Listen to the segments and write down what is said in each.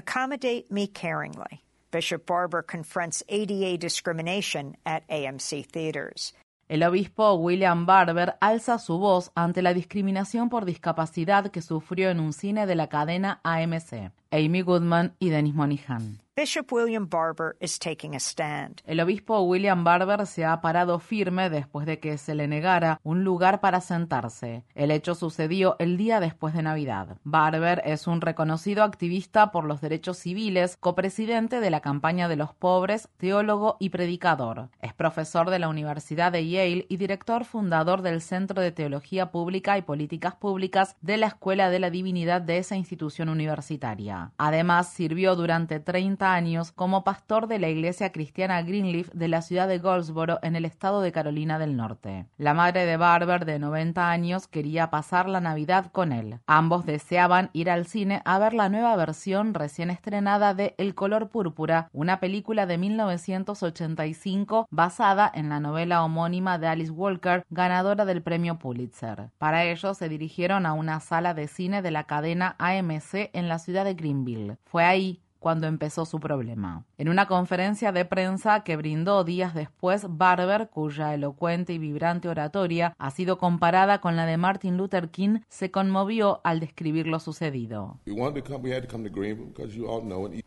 Accommodate me caringly. Bishop Barber confronts ADA discrimination at AMC theaters. El obispo William Barber alza su voz ante la discriminación por discapacidad que sufrió en un cine de la cadena AMC. Amy Goodman y Dennis Monihan. Bishop William Barber is taking a stand. El obispo William Barber se ha parado firme después de que se le negara un lugar para sentarse. El hecho sucedió el día después de Navidad. Barber es un reconocido activista por los derechos civiles, copresidente de la campaña de los pobres, teólogo y predicador. Es profesor de la Universidad de Yale y director fundador del Centro de Teología Pública y Políticas Públicas de la Escuela de la Divinidad de esa institución universitaria. Además, sirvió durante 30 años como pastor de la iglesia cristiana Greenleaf de la ciudad de Goldsboro en el estado de Carolina del Norte. La madre de Barber, de 90 años, quería pasar la Navidad con él. Ambos deseaban ir al cine a ver la nueva versión recién estrenada de El color púrpura, una película de 1985 basada en la novela homónima de Alice Walker, ganadora del premio Pulitzer. Para ello se dirigieron a una sala de cine de la cadena AMC en la ciudad de Greenville. Fue ahí cuando empezó su problema. En una conferencia de prensa que brindó días después, Barber, cuya elocuente y vibrante oratoria ha sido comparada con la de Martin Luther King, se conmovió al describir lo sucedido.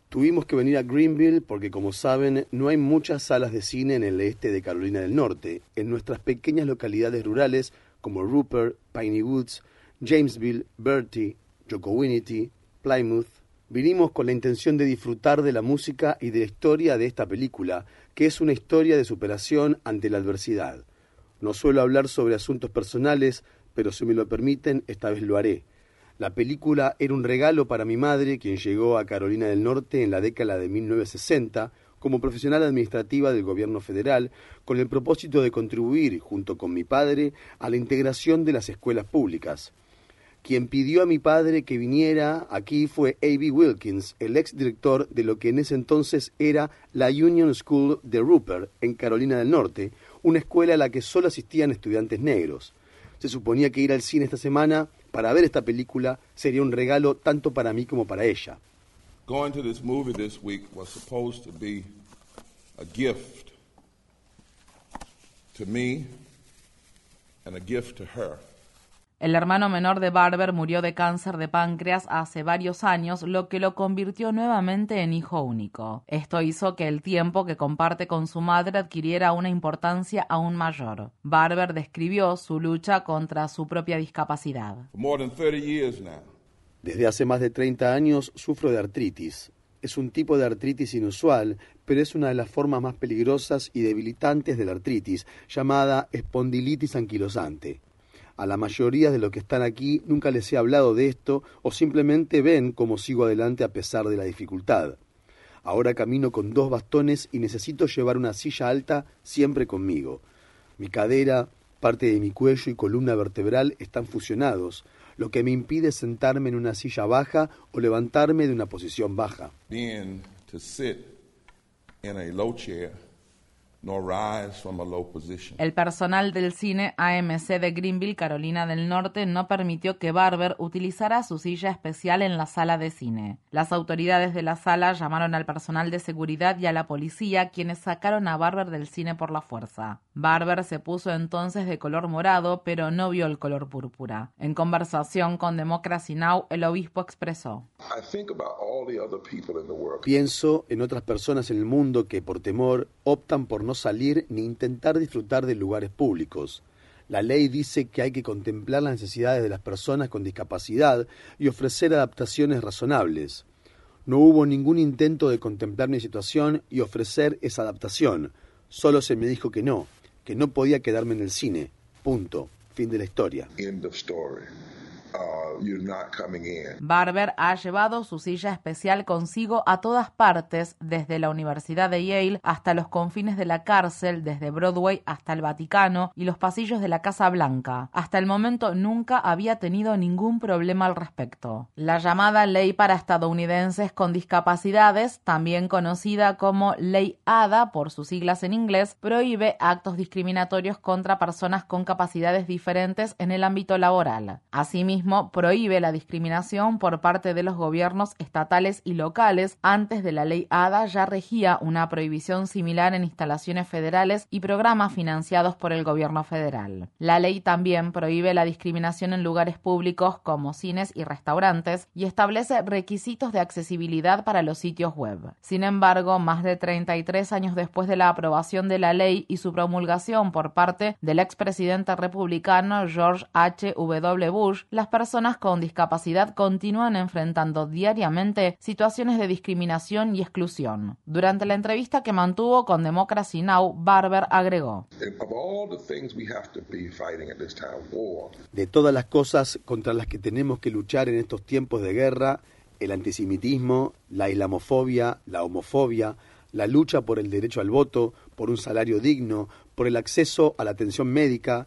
Tuvimos que venir a Greenville porque, como saben, no hay muchas salas de cine en el este de Carolina del Norte. En nuestras pequeñas localidades rurales como Rupert, Piney Woods, Jamesville, Bertie, Jocowinity, Plymouth, Vinimos con la intención de disfrutar de la música y de la historia de esta película, que es una historia de superación ante la adversidad. No suelo hablar sobre asuntos personales, pero si me lo permiten, esta vez lo haré. La película era un regalo para mi madre, quien llegó a Carolina del Norte en la década de 1960 como profesional administrativa del gobierno federal, con el propósito de contribuir, junto con mi padre, a la integración de las escuelas públicas. Quien pidió a mi padre que viniera aquí fue A.B. Wilkins, el ex director de lo que en ese entonces era la Union School de Rupert, en Carolina del Norte, una escuela a la que solo asistían estudiantes negros. Se suponía que ir al cine esta semana para ver esta película sería un regalo tanto para mí como para ella. Going to this movie this week was supposed to be a gift to me and a gift to her. El hermano menor de Barber murió de cáncer de páncreas hace varios años, lo que lo convirtió nuevamente en hijo único. Esto hizo que el tiempo que comparte con su madre adquiriera una importancia aún mayor. Barber describió su lucha contra su propia discapacidad. Desde hace más de 30 años sufro de artritis. Es un tipo de artritis inusual, pero es una de las formas más peligrosas y debilitantes de la artritis, llamada espondilitis anquilosante. A la mayoría de los que están aquí nunca les he hablado de esto o simplemente ven cómo sigo adelante a pesar de la dificultad. Ahora camino con dos bastones y necesito llevar una silla alta siempre conmigo. Mi cadera, parte de mi cuello y columna vertebral están fusionados, lo que me impide sentarme en una silla baja o levantarme de una posición baja. El personal del cine AMC de Greenville, Carolina del Norte, no permitió que Barber utilizara su silla especial en la sala de cine. Las autoridades de la sala llamaron al personal de seguridad y a la policía, quienes sacaron a Barber del cine por la fuerza. Barber se puso entonces de color morado, pero no vio el color púrpura. En conversación con Democracy Now, el obispo expresó: Pienso en otras personas en el mundo que por temor optan por no salir ni intentar disfrutar de lugares públicos. La ley dice que hay que contemplar las necesidades de las personas con discapacidad y ofrecer adaptaciones razonables. No hubo ningún intento de contemplar mi situación y ofrecer esa adaptación. Solo se me dijo que no, que no podía quedarme en el cine. Punto. Fin de la historia. Barber ha llevado su silla especial consigo a todas partes, desde la Universidad de Yale hasta los confines de la cárcel, desde Broadway hasta el Vaticano y los pasillos de la Casa Blanca. Hasta el momento nunca había tenido ningún problema al respecto. La llamada Ley para Estadounidenses con Discapacidades, también conocida como Ley ADA por sus siglas en inglés, prohíbe actos discriminatorios contra personas con capacidades diferentes en el ámbito laboral. Asimismo, Prohíbe la discriminación por parte de los gobiernos estatales y locales. Antes de la ley ADA ya regía una prohibición similar en instalaciones federales y programas financiados por el gobierno federal. La ley también prohíbe la discriminación en lugares públicos como cines y restaurantes y establece requisitos de accesibilidad para los sitios web. Sin embargo, más de 33 años después de la aprobación de la ley y su promulgación por parte del expresidente republicano George H. W. Bush, las personas con discapacidad continúan enfrentando diariamente situaciones de discriminación y exclusión. Durante la entrevista que mantuvo con Democracy Now, Barber agregó: De todas las cosas contra las que tenemos que luchar en estos tiempos de guerra, el antisemitismo, la islamofobia, la homofobia, la lucha por el derecho al voto, por un salario digno, por el acceso a la atención médica,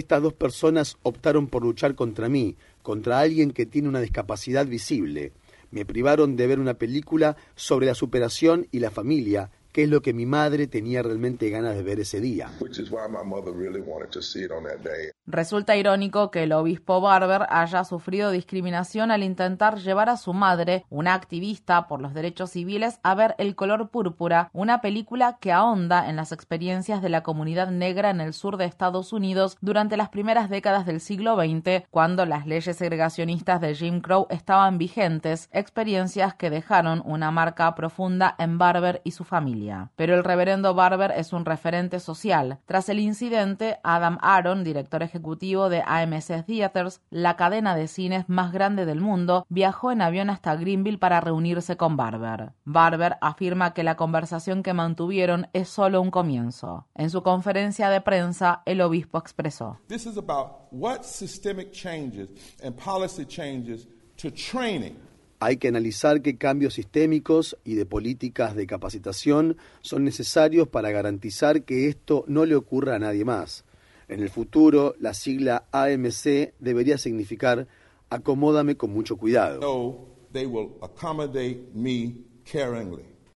estas dos personas optaron por luchar contra mí, contra alguien que tiene una discapacidad visible. Me privaron de ver una película sobre la superación y la familia, que es lo que mi madre tenía realmente ganas de ver ese día. Resulta irónico que el obispo Barber haya sufrido discriminación al intentar llevar a su madre, una activista por los derechos civiles, a ver El color púrpura, una película que ahonda en las experiencias de la comunidad negra en el sur de Estados Unidos durante las primeras décadas del siglo XX, cuando las leyes segregacionistas de Jim Crow estaban vigentes, experiencias que dejaron una marca profunda en Barber y su familia. Pero el reverendo Barber es un referente social. Tras el incidente, Adam Aaron, director ejecutivo de AMC Theaters, la cadena de cines más grande del mundo, viajó en avión hasta Greenville para reunirse con Barber. Barber afirma que la conversación que mantuvieron es solo un comienzo. En su conferencia de prensa, el obispo expresó: This is about what systemic changes and policy changes to training hay que analizar qué cambios sistémicos y de políticas de capacitación son necesarios para garantizar que esto no le ocurra a nadie más. En el futuro, la sigla AMC debería significar acomódame con mucho cuidado. they will accommodate me caringly.